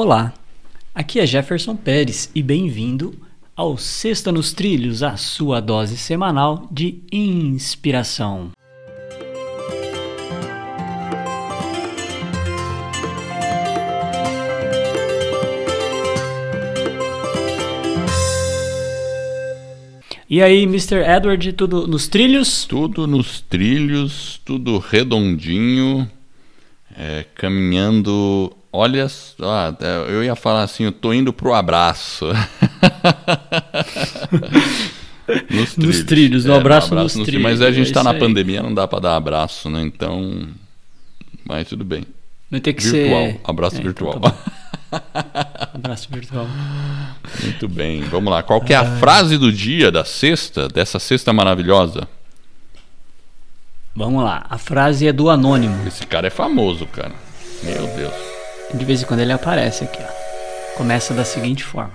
Olá, aqui é Jefferson Pérez e bem-vindo ao Sexta nos Trilhos, a sua dose semanal de inspiração. E aí, Mr. Edward, tudo nos trilhos? Tudo nos trilhos, tudo redondinho, é, caminhando. Olha, ah, eu ia falar assim, eu tô indo pro abraço. nos, trilhos. nos trilhos, no é, abraço, no abraço nos, trilhos. Mas a gente está é na aí. pandemia, não dá para dar abraço, né? Então, mas tudo bem. Vai ter que virtual, ser... abraço é, virtual. Então tá Abraço virtual. Muito bem, vamos lá. Qual que é a frase do dia da sexta, dessa sexta maravilhosa? Vamos lá, a frase é do Anônimo. Esse cara é famoso, cara. Meu Deus. De vez em quando ele aparece aqui, ó. Começa da seguinte forma: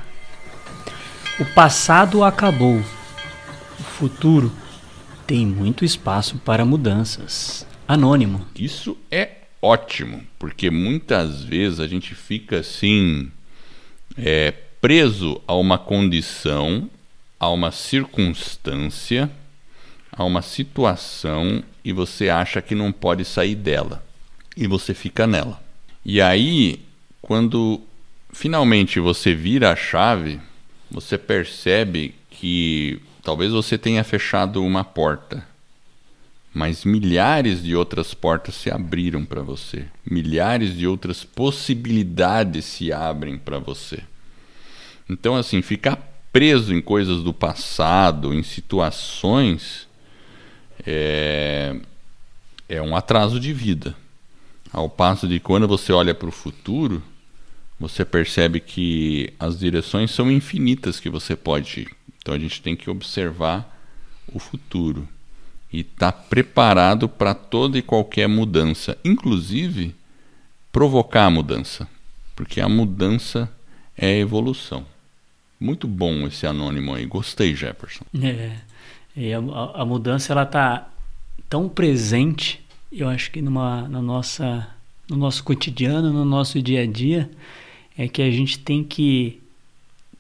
O passado acabou. O futuro tem muito espaço para mudanças. Anônimo. Isso é ótimo, porque muitas vezes a gente fica assim é, preso a uma condição, a uma circunstância, a uma situação e você acha que não pode sair dela e você fica nela. E aí, quando finalmente você vira a chave, você percebe que talvez você tenha fechado uma porta mas milhares de outras portas se abriram para você. Milhares de outras possibilidades se abrem para você. Então, assim, ficar preso em coisas do passado, em situações, é, é um atraso de vida. Ao passo de quando você olha para o futuro, você percebe que as direções são infinitas que você pode ir. Então a gente tem que observar o futuro e está preparado para toda e qualquer mudança, inclusive provocar a mudança, porque a mudança é evolução. Muito bom esse anônimo aí, gostei, Jefferson. É, a, a mudança ela está tão presente, eu acho que numa, na nossa, no nosso cotidiano, no nosso dia a dia, é que a gente tem que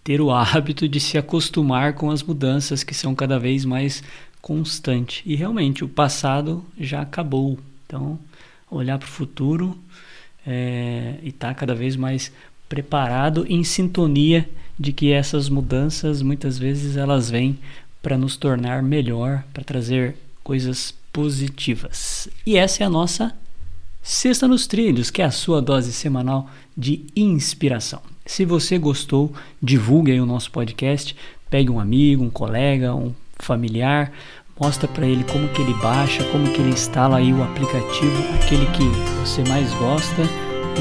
ter o hábito de se acostumar com as mudanças que são cada vez mais constante. E realmente o passado já acabou. Então, olhar para o futuro é, e estar tá cada vez mais preparado, em sintonia de que essas mudanças muitas vezes elas vêm para nos tornar melhor, para trazer coisas positivas. E essa é a nossa Sexta nos Trilhos, que é a sua dose semanal de inspiração. Se você gostou, divulgue o nosso podcast, pegue um amigo, um colega, um familiar, mostra para ele como que ele baixa, como que ele instala aí o aplicativo, aquele que você mais gosta,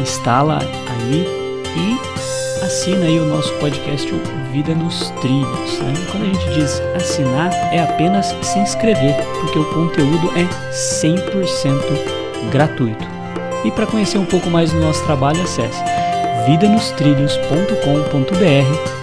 instala aí e assina aí o nosso podcast Vida nos Trilhos. Né? Quando a gente diz assinar, é apenas se inscrever, porque o conteúdo é 100% gratuito. E para conhecer um pouco mais do nosso trabalho, acesse vidanostrilhos.com.br